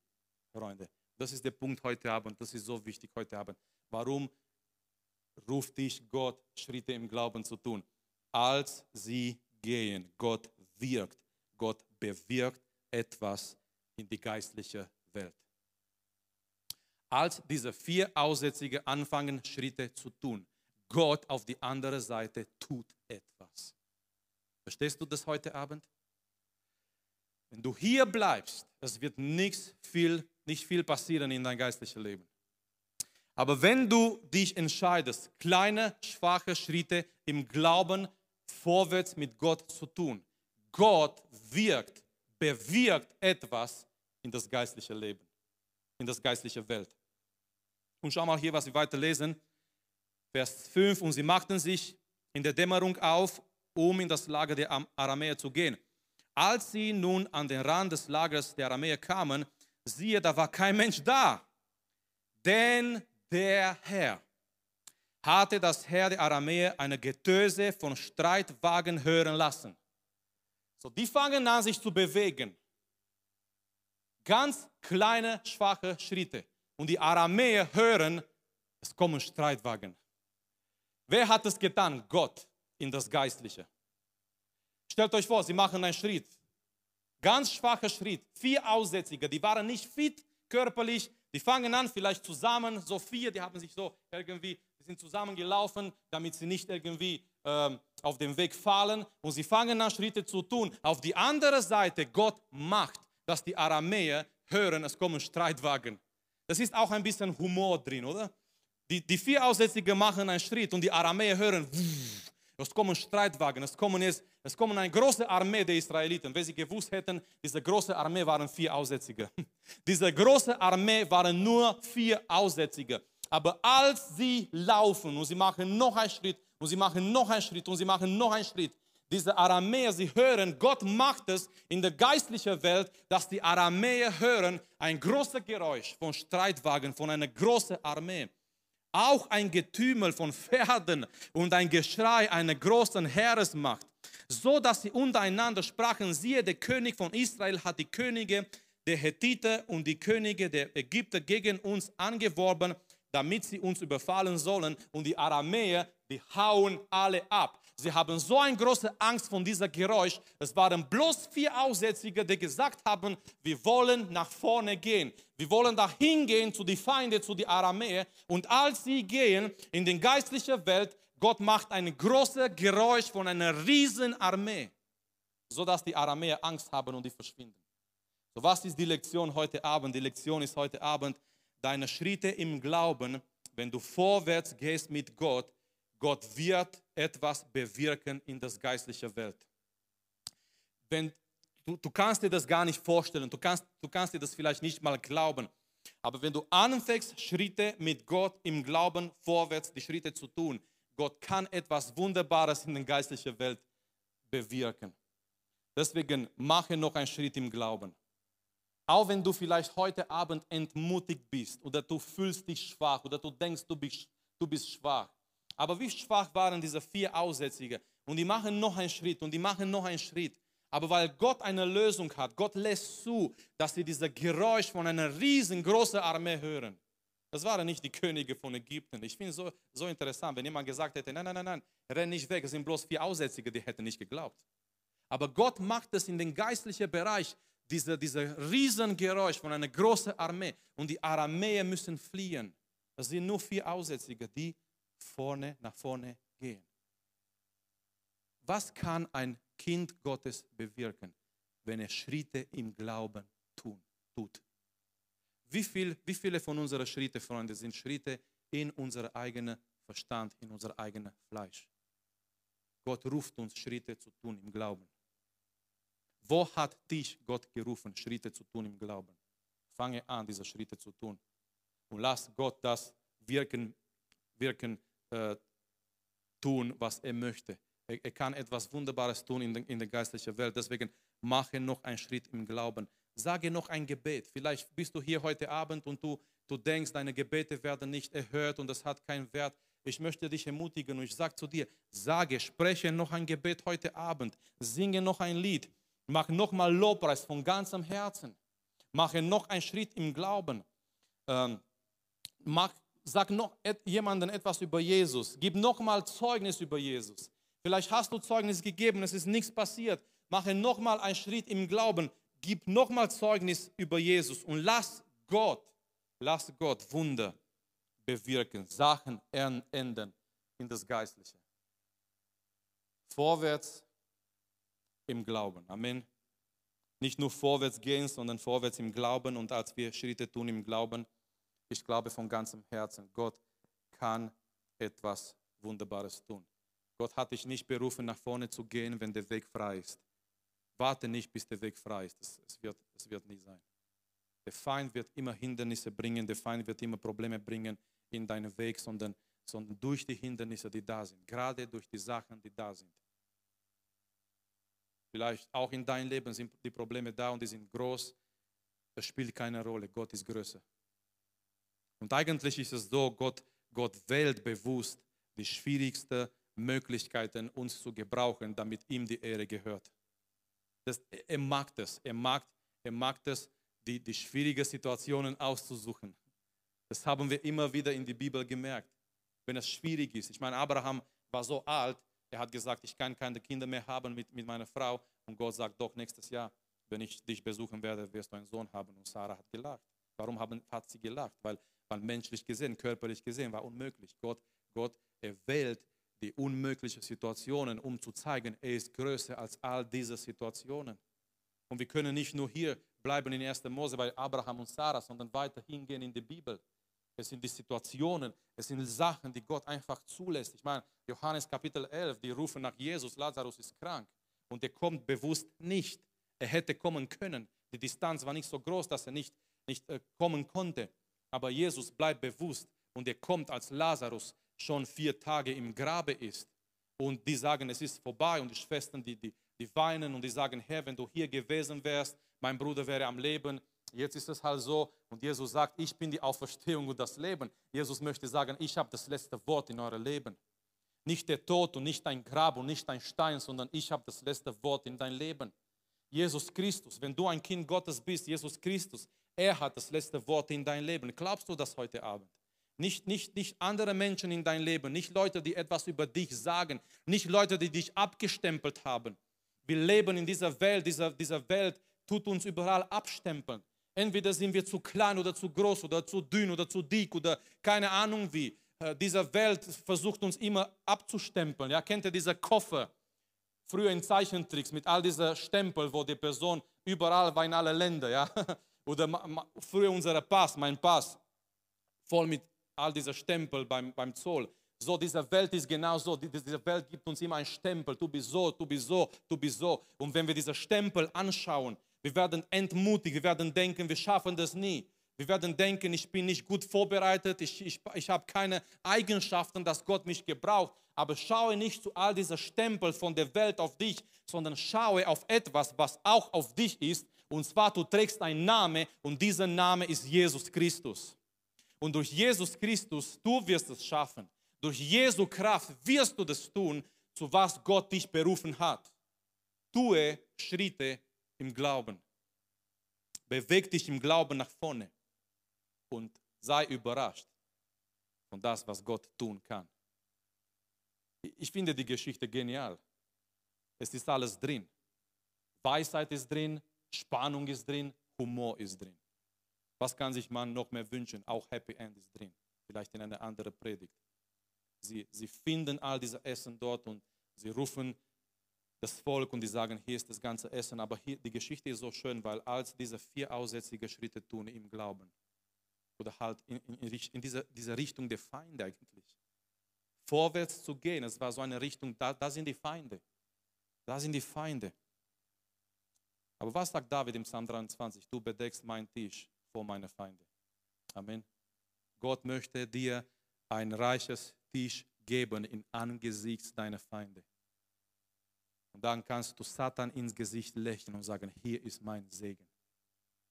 Freunde. Das ist der Punkt heute Abend, das ist so wichtig heute Abend. Warum ruft dich Gott, Schritte im Glauben zu tun? Als sie gehen, Gott wirkt, Gott bewirkt etwas in die geistliche Welt als diese vier Aussätzige anfangen, Schritte zu tun. Gott auf die andere Seite tut etwas. Verstehst du das heute Abend? Wenn du hier bleibst, es wird nichts viel, nicht viel passieren in dein geistliches Leben. Aber wenn du dich entscheidest, kleine, schwache Schritte im Glauben vorwärts mit Gott zu tun, Gott wirkt, bewirkt etwas in das geistliche Leben, in das geistliche Welt. Und schau mal hier, was wir weiter lesen. Vers 5. Und sie machten sich in der Dämmerung auf, um in das Lager der Aramäer zu gehen. Als sie nun an den Rand des Lagers der Aramäer kamen, siehe, da war kein Mensch da. Denn der Herr hatte das Herr der Aramäer eine Getöse von Streitwagen hören lassen. So, die fangen an, sich zu bewegen. Ganz kleine, schwache Schritte und die Aramäer hören, es kommen Streitwagen. Wer hat es getan? Gott in das Geistliche. Stellt euch vor, sie machen einen Schritt. Ganz schwacher Schritt. Vier Aussätzige, die waren nicht fit körperlich. Die fangen an, vielleicht zusammen, so vier, die haben sich so irgendwie, die sind zusammengelaufen, damit sie nicht irgendwie ähm, auf dem Weg fallen. Und sie fangen an, Schritte zu tun. Auf die andere Seite, Gott macht, dass die Aramäer hören, es kommen Streitwagen. Das ist auch ein bisschen Humor drin, oder? Die, die vier Aussätzige machen einen Schritt und die Aramäer hören, es kommen Streitwagen, es kommen, jetzt, es kommen eine große Armee der Israeliten. Wenn sie gewusst hätten, diese große Armee waren vier Aussätzige. Diese große Armee waren nur vier Aussätzige. Aber als sie laufen und sie machen noch einen Schritt und sie machen noch einen Schritt und sie machen noch einen Schritt, diese Aramäer, sie hören, Gott macht es in der geistlichen Welt, dass die Aramäer hören ein großes Geräusch von Streitwagen, von einer großen Armee. Auch ein Getümmel von Pferden und ein Geschrei einer großen Heeresmacht, so dass sie untereinander sprachen, siehe, der König von Israel hat die Könige der Hethiter und die Könige der Ägypter gegen uns angeworben, damit sie uns überfallen sollen. Und die Aramäer, die hauen alle ab. Sie haben so eine große Angst von dieser Geräusch. Es waren bloß vier Aussätzige, die gesagt haben, wir wollen nach vorne gehen. Wir wollen dahin gehen zu den Feinden, zu den Aramäer. Und als sie gehen in die geistliche Welt, Gott macht ein großes Geräusch von einer riesen Armee, sodass die Aramäer Angst haben und die verschwinden. So, was ist die Lektion heute Abend? Die Lektion ist heute Abend, deine Schritte im Glauben, wenn du vorwärts gehst mit Gott, Gott wird etwas bewirken in das geistliche Welt. Wenn, du, du kannst dir das gar nicht vorstellen, du kannst, du kannst dir das vielleicht nicht mal glauben. Aber wenn du anfängst, Schritte mit Gott im Glauben vorwärts, die Schritte zu tun, Gott kann etwas Wunderbares in der geistlichen Welt bewirken. Deswegen mache noch einen Schritt im Glauben. Auch wenn du vielleicht heute Abend entmutigt bist oder du fühlst dich schwach oder du denkst, du bist du bist schwach. Aber wie schwach waren diese vier Aussätzige? Und die machen noch einen Schritt und die machen noch einen Schritt. Aber weil Gott eine Lösung hat, Gott lässt zu, dass sie dieses Geräusch von einer riesengroßen Armee hören. Das waren nicht die Könige von Ägypten. Ich finde es so, so interessant, wenn jemand gesagt hätte, nein, nein, nein, nein, renn nicht weg, es sind bloß vier Aussätzige, die hätten nicht geglaubt. Aber Gott macht es in den geistlichen Bereich, diese, diese Riesengeräusch von einer großen Armee. Und die Aramäer müssen fliehen. Das sind nur vier Aussätzige, die vorne nach vorne gehen. Was kann ein Kind Gottes bewirken, wenn er Schritte im Glauben tun, tut? Wie, viel, wie viele von unseren Schritten, Freunde, sind Schritte in unser eigenen Verstand, in unser eigenes Fleisch? Gott ruft uns, Schritte zu tun im Glauben. Wo hat dich Gott gerufen, Schritte zu tun im Glauben? Fange an, diese Schritte zu tun. Und lass Gott das wirken, wirken äh, tun, was er möchte. Er, er, kann etwas Wunderbares tun in, den, in der geistlichen Welt. Deswegen mache noch einen Schritt im Glauben. Sage noch ein Gebet. Vielleicht bist du hier heute Abend und du, du denkst, deine Gebete werden nicht erhört und das hat keinen Wert. Ich möchte dich ermutigen und ich sage zu dir, sage, spreche noch ein Gebet heute Abend, singe noch ein Lied, mach nochmal Lobpreis von ganzem Herzen, mache noch einen Schritt im Glauben, ähm, mach, sag noch jemandem etwas über Jesus, gib nochmal Zeugnis über Jesus. Vielleicht hast du Zeugnis gegeben, es ist nichts passiert. Mache nochmal einen Schritt im Glauben, gib nochmal Zeugnis über Jesus und lass Gott, lass Gott Wunder bewirken, Sachen ändern in das Geistliche. Vorwärts im Glauben. Amen. Nicht nur vorwärts gehen, sondern vorwärts im Glauben. Und als wir Schritte tun im Glauben, ich glaube von ganzem Herzen, Gott kann etwas Wunderbares tun. Gott hat dich nicht berufen, nach vorne zu gehen, wenn der Weg frei ist. Warte nicht, bis der Weg frei ist. Es wird, es wird nicht sein. Der Feind wird immer Hindernisse bringen, der Feind wird immer Probleme bringen in deinen Weg, sondern, sondern durch die Hindernisse, die da sind. Gerade durch die Sachen, die da sind. Vielleicht auch in deinem Leben sind die Probleme da und die sind groß. Das spielt keine Rolle. Gott ist größer. Und eigentlich ist es so, Gott, Gott wählt bewusst die schwierigsten Möglichkeiten, uns zu gebrauchen, damit ihm die Ehre gehört. Das, er mag das. Er mag, er mag das, die, die schwierigen Situationen auszusuchen. Das haben wir immer wieder in der Bibel gemerkt. Wenn es schwierig ist. Ich meine, Abraham war so alt, er hat gesagt, ich kann keine Kinder mehr haben mit, mit meiner Frau. Und Gott sagt, doch, nächstes Jahr, wenn ich dich besuchen werde, wirst du einen Sohn haben. Und Sarah hat gelacht. Warum haben, hat sie gelacht? Weil, weil menschlich gesehen, körperlich gesehen, war unmöglich. Gott, Gott erwählt die unmöglichen Situationen, um zu zeigen, er ist größer als all diese Situationen. Und wir können nicht nur hier bleiben in 1. Mose bei Abraham und Sarah, sondern weiter hingehen in die Bibel. Es sind die Situationen, es sind Sachen, die Gott einfach zulässt. Ich meine, Johannes Kapitel 11, die rufen nach Jesus, Lazarus ist krank. Und er kommt bewusst nicht. Er hätte kommen können. Die Distanz war nicht so groß, dass er nicht, nicht äh, kommen konnte. Aber Jesus bleibt bewusst und er kommt, als Lazarus schon vier Tage im Grabe ist. Und die sagen, es ist vorbei. Und die Schwestern, die, die, die weinen und die sagen, Herr, wenn du hier gewesen wärst, mein Bruder wäre am Leben. Jetzt ist es halt so und Jesus sagt, ich bin die Auferstehung und das Leben. Jesus möchte sagen, ich habe das letzte Wort in eurem Leben. Nicht der Tod und nicht dein Grab und nicht dein Stein, sondern ich habe das letzte Wort in dein Leben. Jesus Christus, wenn du ein Kind Gottes bist, Jesus Christus, er hat das letzte Wort in dein Leben. Glaubst du das heute Abend? Nicht, nicht, nicht andere Menschen in dein Leben, nicht Leute, die etwas über dich sagen, nicht Leute, die dich abgestempelt haben. Wir leben in dieser Welt, dieser, dieser Welt tut uns überall abstempeln. Entweder sind wir zu klein oder zu groß oder zu dünn oder zu dick oder keine Ahnung wie. Äh, diese Welt versucht uns immer abzustempeln. Ja, kennt ihr diese Koffer? Früher in Zeichentricks mit all diesen Stempel, wo die Person überall war in alle Länder. Ja? Oder früher unser Pass, mein Pass, voll mit all diese Stempel beim, beim Zoll. So, diese Welt ist genau so. Diese Welt gibt uns immer einen Stempel. Du bist so, du bist so, du bist so. Und wenn wir diese Stempel anschauen, wir werden entmutigt, wir werden denken, wir schaffen das nie. Wir werden denken, ich bin nicht gut vorbereitet, ich, ich, ich habe keine Eigenschaften, dass Gott mich gebraucht. Aber schaue nicht zu all dieser Stempel von der Welt auf dich, sondern schaue auf etwas, was auch auf dich ist. Und zwar, du trägst einen Namen und dieser Name ist Jesus Christus. Und durch Jesus Christus, du wirst es schaffen. Durch Jesu Kraft wirst du das tun, zu was Gott dich berufen hat. Tue Schritte im Glauben. Beweg dich im Glauben nach vorne und sei überrascht von das, was Gott tun kann. Ich finde die Geschichte genial. Es ist alles drin. Weisheit ist drin, Spannung ist drin, Humor ist drin. Was kann sich man noch mehr wünschen? Auch Happy End ist drin. Vielleicht in einer anderen Predigt. Sie, sie finden all diese Essen dort und sie rufen das Volk und die sagen, hier ist das ganze Essen. Aber hier, die Geschichte ist so schön, weil als diese vier aussätzige Schritte tun im Glauben, oder halt in, in, in dieser, dieser Richtung der Feinde eigentlich, vorwärts zu gehen, es war so eine Richtung, da, da sind die Feinde. Da sind die Feinde. Aber was sagt David im Psalm 23? Du bedeckst meinen Tisch vor meine Feinde. Amen. Gott möchte dir ein reiches Tisch geben in Angesicht deiner Feinde. Und dann kannst du Satan ins Gesicht lächeln und sagen, hier ist mein Segen.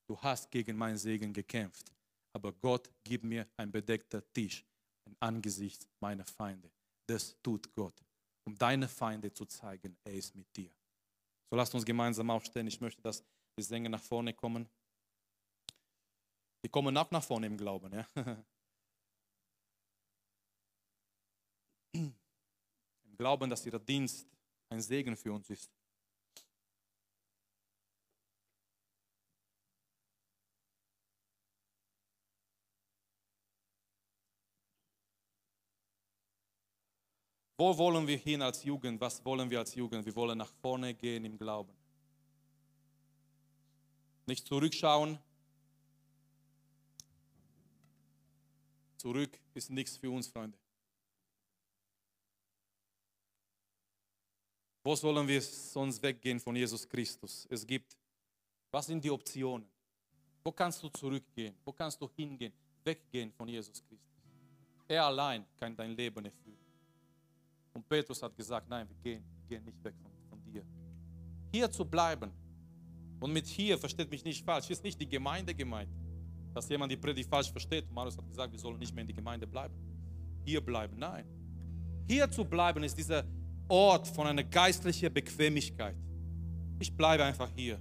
Du hast gegen meinen Segen gekämpft, aber Gott gibt mir ein bedeckter Tisch in Angesicht meiner Feinde. Das tut Gott, um deine Feinde zu zeigen, er ist mit dir. So lasst uns gemeinsam aufstehen. Ich möchte, dass die Sänger nach vorne kommen. Die kommen auch nach vorne im Glauben. Ja? Im Glauben, dass ihr Dienst ein Segen für uns ist. Wo wollen wir hin als Jugend? Was wollen wir als Jugend? Wir wollen nach vorne gehen im Glauben. Nicht zurückschauen. Zurück ist nichts für uns, Freunde. Wo sollen wir sonst weggehen von Jesus Christus? Es gibt, was sind die Optionen? Wo kannst du zurückgehen? Wo kannst du hingehen? Weggehen von Jesus Christus. Er allein kann dein Leben erfüllen. Und Petrus hat gesagt, nein, wir gehen, wir gehen nicht weg von, von dir. Hier zu bleiben. Und mit hier, versteht mich nicht falsch, ist nicht die Gemeinde gemeint. Dass jemand die Predigt falsch versteht. Marius hat gesagt, wir sollen nicht mehr in die Gemeinde bleiben. Hier bleiben, nein. Hier zu bleiben ist dieser Ort von einer geistlichen Bequemlichkeit. Ich bleibe einfach hier.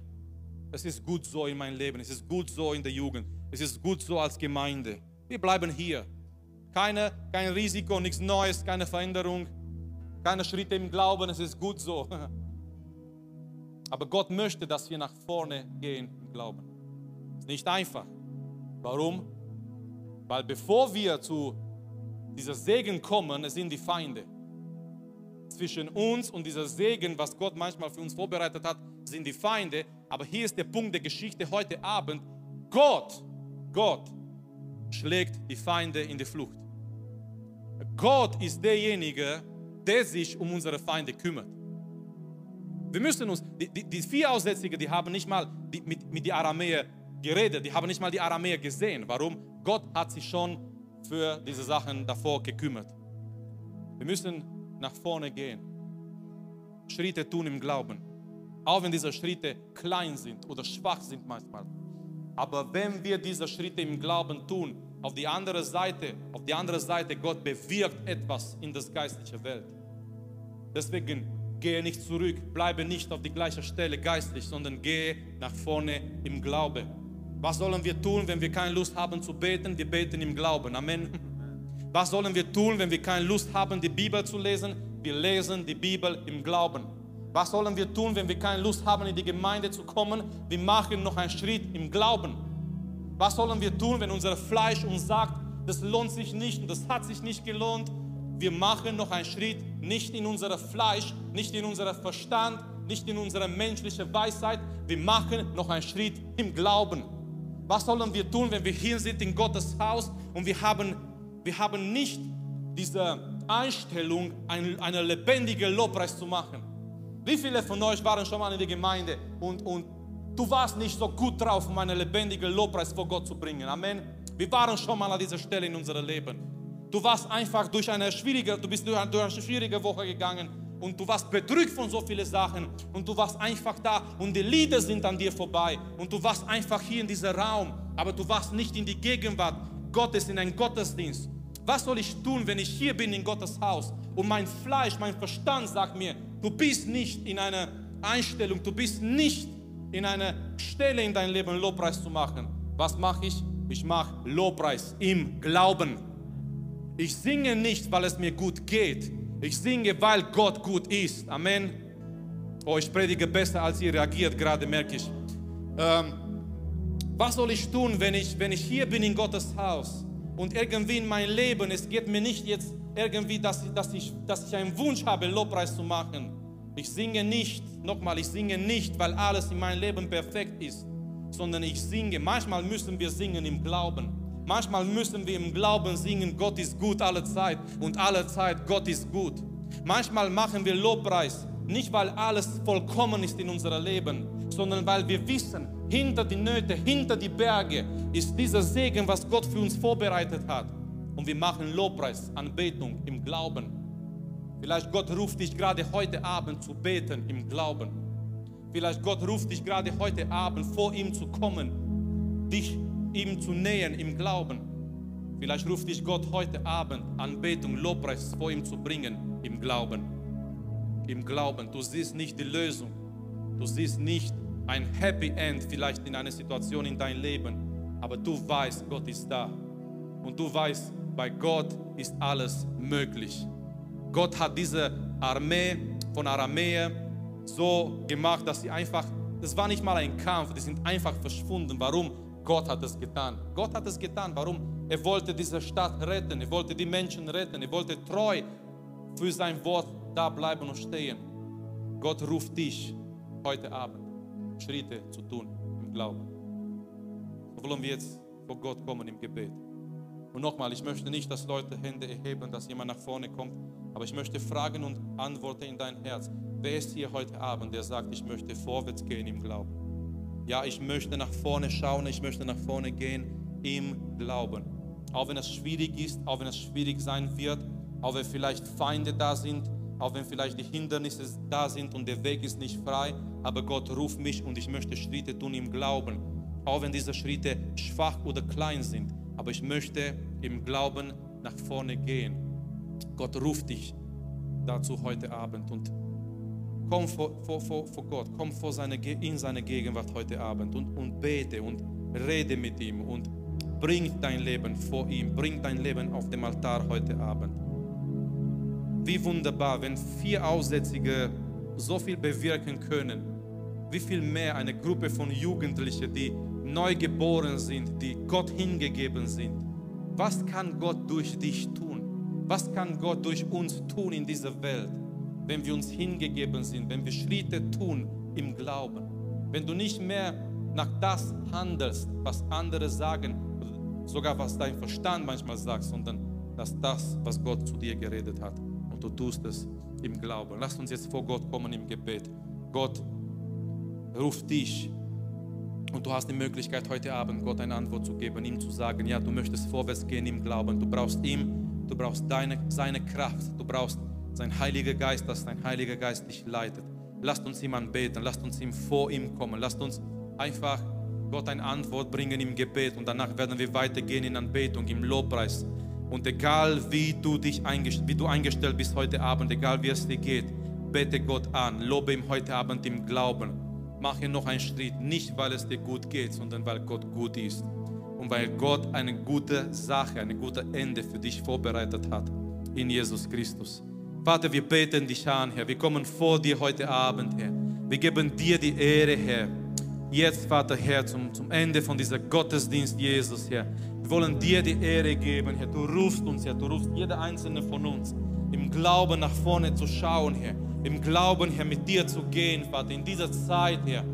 Es ist gut so in meinem Leben. Es ist gut so in der Jugend. Es ist gut so als Gemeinde. Wir bleiben hier. Keine, kein Risiko, nichts Neues, keine Veränderung. Keine Schritte im Glauben, es ist gut so. Aber Gott möchte, dass wir nach vorne gehen im Glauben. Ist nicht einfach. Warum? Weil bevor wir zu dieser Segen kommen, es sind die Feinde. Zwischen uns und dieser Segen, was Gott manchmal für uns vorbereitet hat, sind die Feinde. Aber hier ist der Punkt der Geschichte heute Abend. Gott, Gott schlägt die Feinde in die Flucht. Gott ist derjenige, der sich um unsere Feinde kümmert. Wir müssen uns, die, die, die vier Aussätzige, die haben nicht mal die, mit, mit den Aramäer geredet, die haben nicht mal die Aramäer gesehen. Warum? Gott hat sich schon für diese Sachen davor gekümmert. Wir müssen nach vorne gehen, Schritte tun im Glauben, auch wenn diese Schritte klein sind oder schwach sind manchmal. Aber wenn wir diese Schritte im Glauben tun, auf die andere Seite, auf die andere Seite, Gott bewirkt etwas in das geistliche Welt. Deswegen gehe nicht zurück, bleibe nicht auf die gleiche Stelle geistlich, sondern gehe nach vorne im Glaube. Was sollen wir tun, wenn wir keine Lust haben zu beten? Wir beten im Glauben. Amen. Was sollen wir tun, wenn wir keine Lust haben, die Bibel zu lesen? Wir lesen die Bibel im Glauben. Was sollen wir tun, wenn wir keine Lust haben, in die Gemeinde zu kommen? Wir machen noch einen Schritt im Glauben. Was sollen wir tun, wenn unser Fleisch uns sagt, das lohnt sich nicht und das hat sich nicht gelohnt? wir machen noch einen Schritt nicht in unser Fleisch, nicht in unser Verstand, nicht in unsere menschliche Weisheit. Wir machen noch einen Schritt im Glauben. Was sollen wir tun, wenn wir hier sind in Gottes Haus und wir haben, wir haben nicht diese Einstellung, einen, einen lebendigen Lobpreis zu machen? Wie viele von euch waren schon mal in der Gemeinde und, und du warst nicht so gut drauf, um einen lebendigen Lobpreis vor Gott zu bringen? Amen. Wir waren schon mal an dieser Stelle in unserem Leben. Du warst einfach durch eine schwierige, du bist durch eine schwierige Woche gegangen und du warst bedrückt von so vielen Sachen und du warst einfach da und die Lieder sind an dir vorbei und du warst einfach hier in diesem Raum, aber du warst nicht in die Gegenwart Gottes in einen Gottesdienst? Was soll ich tun, wenn ich hier bin in Gottes Haus und mein Fleisch, mein Verstand sagt mir, du bist nicht in einer Einstellung, du bist nicht in einer Stelle in deinem Leben Lobpreis zu machen. Was mache ich? Ich mache Lobpreis im Glauben. Ich singe nicht, weil es mir gut geht. Ich singe, weil Gott gut ist. Amen. Oh, ich predige besser, als ihr reagiert, gerade merke ich. Ähm, was soll ich tun, wenn ich, wenn ich hier bin in Gottes Haus und irgendwie in mein Leben, es geht mir nicht jetzt irgendwie, dass, dass, ich, dass ich einen Wunsch habe, Lobpreis zu machen. Ich singe nicht, nochmal, ich singe nicht, weil alles in meinem Leben perfekt ist, sondern ich singe. Manchmal müssen wir singen im Glauben. Manchmal müssen wir im Glauben singen, Gott ist gut alle Zeit und alle Zeit Gott ist gut. Manchmal machen wir Lobpreis, nicht weil alles vollkommen ist in unserem Leben, sondern weil wir wissen, hinter die Nöte, hinter die Berge ist dieser Segen, was Gott für uns vorbereitet hat. Und wir machen Lobpreis, Anbetung im Glauben. Vielleicht Gott ruft dich gerade heute Abend zu beten im Glauben. Vielleicht Gott ruft dich gerade heute Abend vor ihm zu kommen, dich ihm zu nähern im Glauben. Vielleicht ruft dich Gott heute Abend Anbetung, Lobpreis vor ihm zu bringen im Glauben. Im Glauben. Du siehst nicht die Lösung. Du siehst nicht ein Happy End vielleicht in einer Situation in deinem Leben. Aber du weißt, Gott ist da. Und du weißt, bei Gott ist alles möglich. Gott hat diese Armee von Aramäer so gemacht, dass sie einfach, das war nicht mal ein Kampf, die sind einfach verschwunden. Warum? Gott hat es getan. Gott hat es getan. Warum? Er wollte diese Stadt retten. Er wollte die Menschen retten. Er wollte treu für sein Wort da bleiben und stehen. Gott ruft dich heute Abend, Schritte zu tun im Glauben. So wollen wir jetzt vor Gott kommen im Gebet. Und nochmal, ich möchte nicht, dass Leute Hände erheben, dass jemand nach vorne kommt, aber ich möchte Fragen und Antworten in dein Herz. Wer ist hier heute Abend, der sagt, ich möchte vorwärts gehen im Glauben? Ja, ich möchte nach vorne schauen, ich möchte nach vorne gehen im Glauben. Auch wenn es schwierig ist, auch wenn es schwierig sein wird, auch wenn vielleicht Feinde da sind, auch wenn vielleicht die Hindernisse da sind und der Weg ist nicht frei, aber Gott ruft mich und ich möchte Schritte tun im Glauben. Auch wenn diese Schritte schwach oder klein sind, aber ich möchte im Glauben nach vorne gehen. Gott ruft dich dazu heute Abend und Komm vor, vor, vor, vor Gott, komm vor seine, in seine Gegenwart heute Abend und, und bete und rede mit ihm und bring dein Leben vor ihm, bring dein Leben auf dem Altar heute Abend. Wie wunderbar, wenn vier Aussätzige so viel bewirken können, wie viel mehr eine Gruppe von Jugendlichen, die neu geboren sind, die Gott hingegeben sind. Was kann Gott durch dich tun? Was kann Gott durch uns tun in dieser Welt? Wenn wir uns hingegeben sind, wenn wir Schritte tun im Glauben. Wenn du nicht mehr nach das handelst, was andere sagen, sogar was dein Verstand manchmal sagt, sondern dass das, was Gott zu dir geredet hat, und du tust es im Glauben. Lass uns jetzt vor Gott kommen im Gebet. Gott ruft dich und du hast die Möglichkeit heute Abend Gott eine Antwort zu geben, ihm zu sagen, ja, du möchtest vorwärts gehen im Glauben. Du brauchst ihm, du brauchst deine, seine Kraft, du brauchst sein Heiliger Geist, dass dein Heiliger Geist dich leitet. Lasst uns ihm anbeten, lasst uns ihm vor ihm kommen, lasst uns einfach Gott eine Antwort bringen im Gebet und danach werden wir weitergehen in Anbetung, im Lobpreis. Und egal wie du dich eingestellt, wie du eingestellt bist heute Abend, egal wie es dir geht, bete Gott an, lobe ihm heute Abend im Glauben. Mache noch einen Schritt, nicht weil es dir gut geht, sondern weil Gott gut ist und weil Gott eine gute Sache, ein gutes Ende für dich vorbereitet hat in Jesus Christus. Vater, wir beten dich an, Herr. Wir kommen vor dir heute Abend, Herr. Wir geben dir die Ehre, Herr. Jetzt, Vater, Herr, zum, zum Ende von dieser Gottesdienst, Jesus, Herr. Wir wollen dir die Ehre geben, Herr. Du rufst uns, Herr. Du rufst jeder einzelne von uns, im Glauben nach vorne zu schauen, Herr. Im Glauben, Herr, mit dir zu gehen, Vater, in dieser Zeit, Herr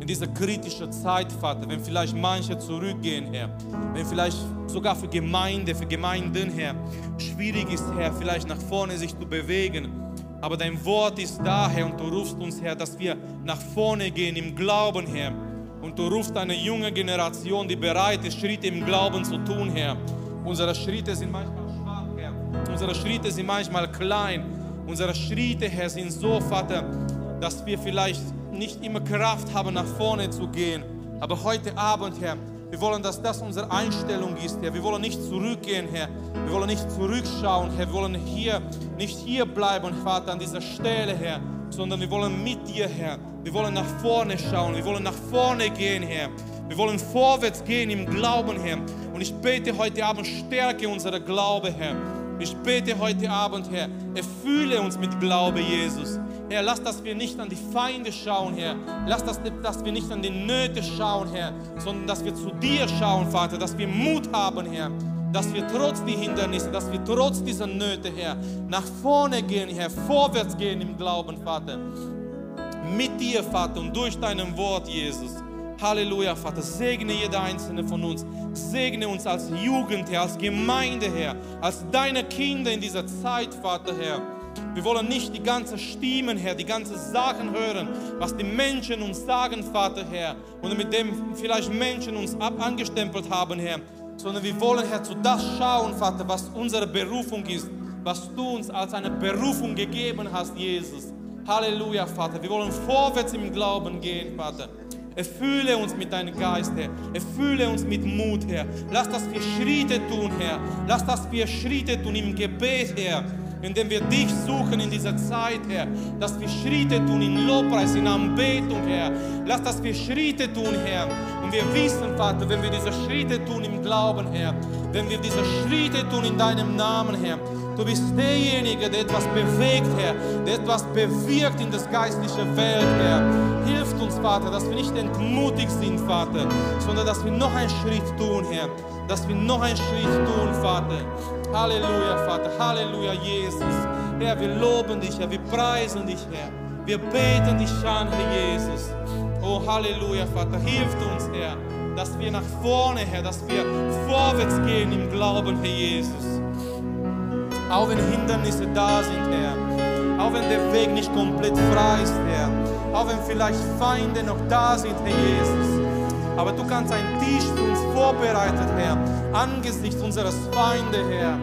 in dieser kritischen Zeit, Vater, wenn vielleicht manche zurückgehen, Herr, wenn vielleicht sogar für Gemeinde, für Gemeinden, Herr, schwierig ist, Herr, vielleicht nach vorne sich zu bewegen. Aber dein Wort ist da, Herr, und du rufst uns, Herr, dass wir nach vorne gehen im Glauben, Herr. Und du rufst eine junge Generation, die bereit ist, Schritte im Glauben zu tun, Herr. Unsere Schritte sind manchmal schwach, Herr. Unsere Schritte sind manchmal klein. Unsere Schritte, Herr, sind so, Vater, dass wir vielleicht nicht immer Kraft haben, nach vorne zu gehen. Aber heute Abend, Herr, Wir wollen, dass das unsere Einstellung ist, Herr. Wir wollen nicht zurückgehen, Herr. Wir wollen nicht zurückschauen, Herr. Wir wollen hier nicht hier bleiben, Vater, an dieser Stelle, Herr, sondern wir wollen mit dir, Herr. Wir wollen nach vorne schauen. Wir wollen nach vorne gehen, Herr. Wir wollen vorwärts gehen im Glauben, Herr. Und ich bete heute Abend, stärke unser Glaube, Herr. Ich bete heute Abend, Herr, erfülle uns mit Glaube, Jesus. Herr, lass, dass wir nicht an die Feinde schauen, Herr. Lass, dass, dass wir nicht an die Nöte schauen, Herr, sondern dass wir zu dir schauen, Vater, dass wir Mut haben, Herr. Dass wir trotz die Hindernisse, dass wir trotz dieser Nöte, Herr, nach vorne gehen, Herr, vorwärts gehen im Glauben, Vater. Mit dir, Vater, und durch dein Wort, Jesus. Halleluja, Vater. Segne jeder einzelne von uns. Segne uns als Jugend, Herr, als Gemeinde, Herr, als deine Kinder in dieser Zeit, Vater, Herr. Wir wollen nicht die ganzen Stimmen, Herr, die ganzen Sachen hören, was die Menschen uns sagen, Vater, Herr, und mit dem vielleicht Menschen uns ab angestempelt haben, Herr, sondern wir wollen, Herr, zu das schauen, Vater, was unsere Berufung ist, was du uns als eine Berufung gegeben hast, Jesus. Halleluja, Vater. Wir wollen vorwärts im Glauben gehen, Vater. Erfülle uns mit deinem Geist, Herr. Erfülle uns mit Mut, Herr. Lass, dass wir Schritte tun, Herr. Lass, dass wir Schritte tun im Gebet, Herr indem wir dich suchen in dieser Zeit, Herr. Dass wir Schritte tun in Lobpreis, in Anbetung, Herr. Lass, dass wir Schritte tun, Herr. Und wir wissen, Vater, wenn wir diese Schritte tun im Glauben, Herr, wenn wir diese Schritte tun in deinem Namen, Herr, du bist derjenige, der etwas bewegt, Herr, der etwas bewirkt in das geistliche Welt, Herr. Hilft uns, Vater, dass wir nicht entmutigt sind, Vater, sondern dass wir noch einen Schritt tun, Herr. Dass wir noch einen Schritt tun, Vater. Halleluja, Vater. Halleluja, Jesus. Herr, wir loben dich, Herr. Wir preisen dich, Herr. Wir beten dich an, Herr Jesus. Oh, Halleluja, Vater. Hilft uns, Herr, dass wir nach vorne, Herr, dass wir vorwärts gehen im Glauben, Herr Jesus. Auch wenn Hindernisse da sind, Herr. Auch wenn der Weg nicht komplett frei ist, Herr. Auch wenn vielleicht Feinde noch da sind, Herr Jesus. Aber du kannst einen Tisch für uns vorbereitet, Herr, angesichts unseres Feinde, Herr.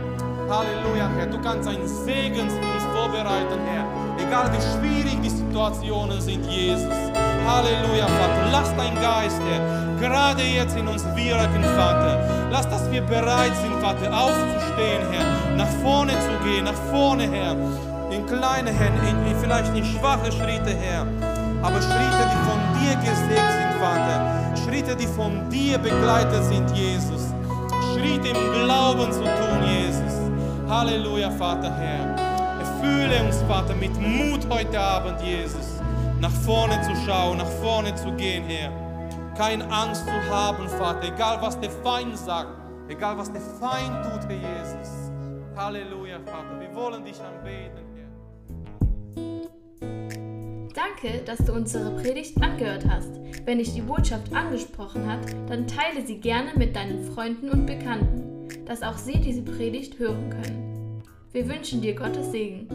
Halleluja, Herr. Du kannst einen Segen für uns vorbereiten, Herr. Egal wie schwierig die Situationen sind, Jesus. Halleluja, Vater. Lass dein Geist, Herr, gerade jetzt in uns wirken, Vater. Lass, dass wir bereit sind, Vater, aufzustehen, Herr. Nach vorne zu gehen, nach vorne, Herr. In kleine, Herr, in, in, vielleicht in schwache Schritte, Herr. Aber Schritte, die von dir gesägt sind, Vater. Schritte, die von dir begleitet sind, Jesus. Schritte im Glauben zu tun, Jesus. Halleluja, Vater, Herr. Erfülle uns, Vater, mit Mut heute Abend, Jesus. Nach vorne zu schauen, nach vorne zu gehen, Herr. Keine Angst zu haben, Vater, egal was der Feind sagt, egal was der Feind tut, Herr Jesus. Halleluja, Vater. Wir wollen dich anbeten. Danke, dass du unsere Predigt angehört hast. Wenn dich die Botschaft angesprochen hat, dann teile sie gerne mit deinen Freunden und Bekannten, dass auch sie diese Predigt hören können. Wir wünschen dir Gottes Segen.